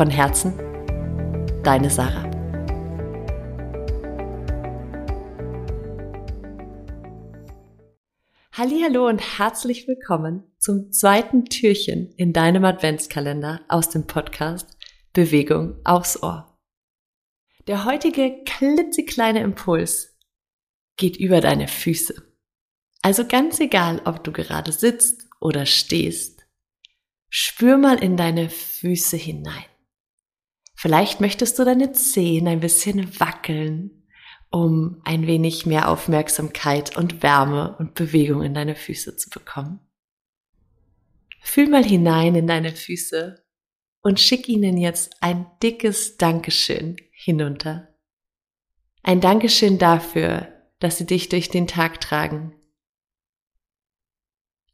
Von Herzen, deine Sarah. Hallo und herzlich willkommen zum zweiten Türchen in deinem Adventskalender aus dem Podcast Bewegung aufs Ohr. Der heutige klitzekleine Impuls geht über deine Füße. Also ganz egal, ob du gerade sitzt oder stehst, spür mal in deine Füße hinein. Vielleicht möchtest du deine Zehen ein bisschen wackeln, um ein wenig mehr Aufmerksamkeit und Wärme und Bewegung in deine Füße zu bekommen. Fühl mal hinein in deine Füße und schick ihnen jetzt ein dickes Dankeschön hinunter. Ein Dankeschön dafür, dass sie dich durch den Tag tragen.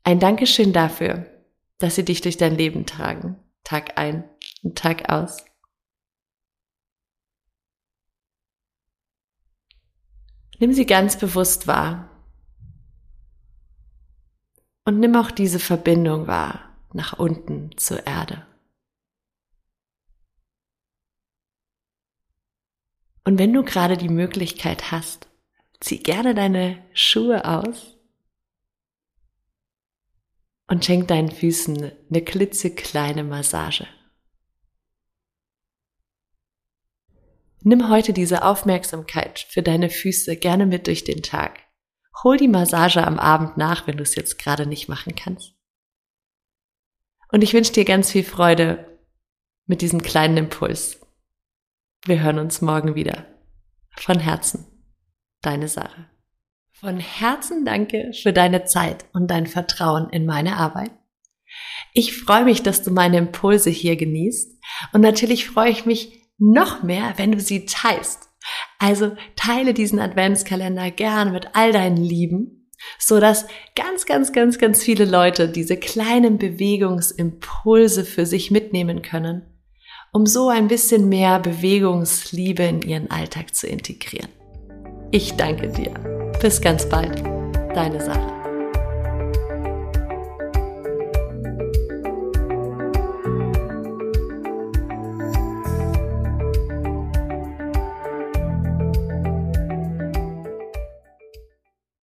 Ein Dankeschön dafür, dass sie dich durch dein Leben tragen, Tag ein und Tag aus. Nimm sie ganz bewusst wahr. Und nimm auch diese Verbindung wahr nach unten zur Erde. Und wenn du gerade die Möglichkeit hast, zieh gerne deine Schuhe aus und schenk deinen Füßen eine klitzekleine Massage. Nimm heute diese Aufmerksamkeit für deine Füße gerne mit durch den Tag. Hol die Massage am Abend nach, wenn du es jetzt gerade nicht machen kannst. Und ich wünsche dir ganz viel Freude mit diesem kleinen Impuls. Wir hören uns morgen wieder. Von Herzen, deine Sarah. Von Herzen danke für deine Zeit und dein Vertrauen in meine Arbeit. Ich freue mich, dass du meine Impulse hier genießt und natürlich freue ich mich noch mehr, wenn du sie teilst. Also teile diesen Adventskalender gern mit all deinen Lieben, so dass ganz, ganz, ganz, ganz viele Leute diese kleinen Bewegungsimpulse für sich mitnehmen können, um so ein bisschen mehr Bewegungsliebe in ihren Alltag zu integrieren. Ich danke dir. Bis ganz bald. Deine Sache.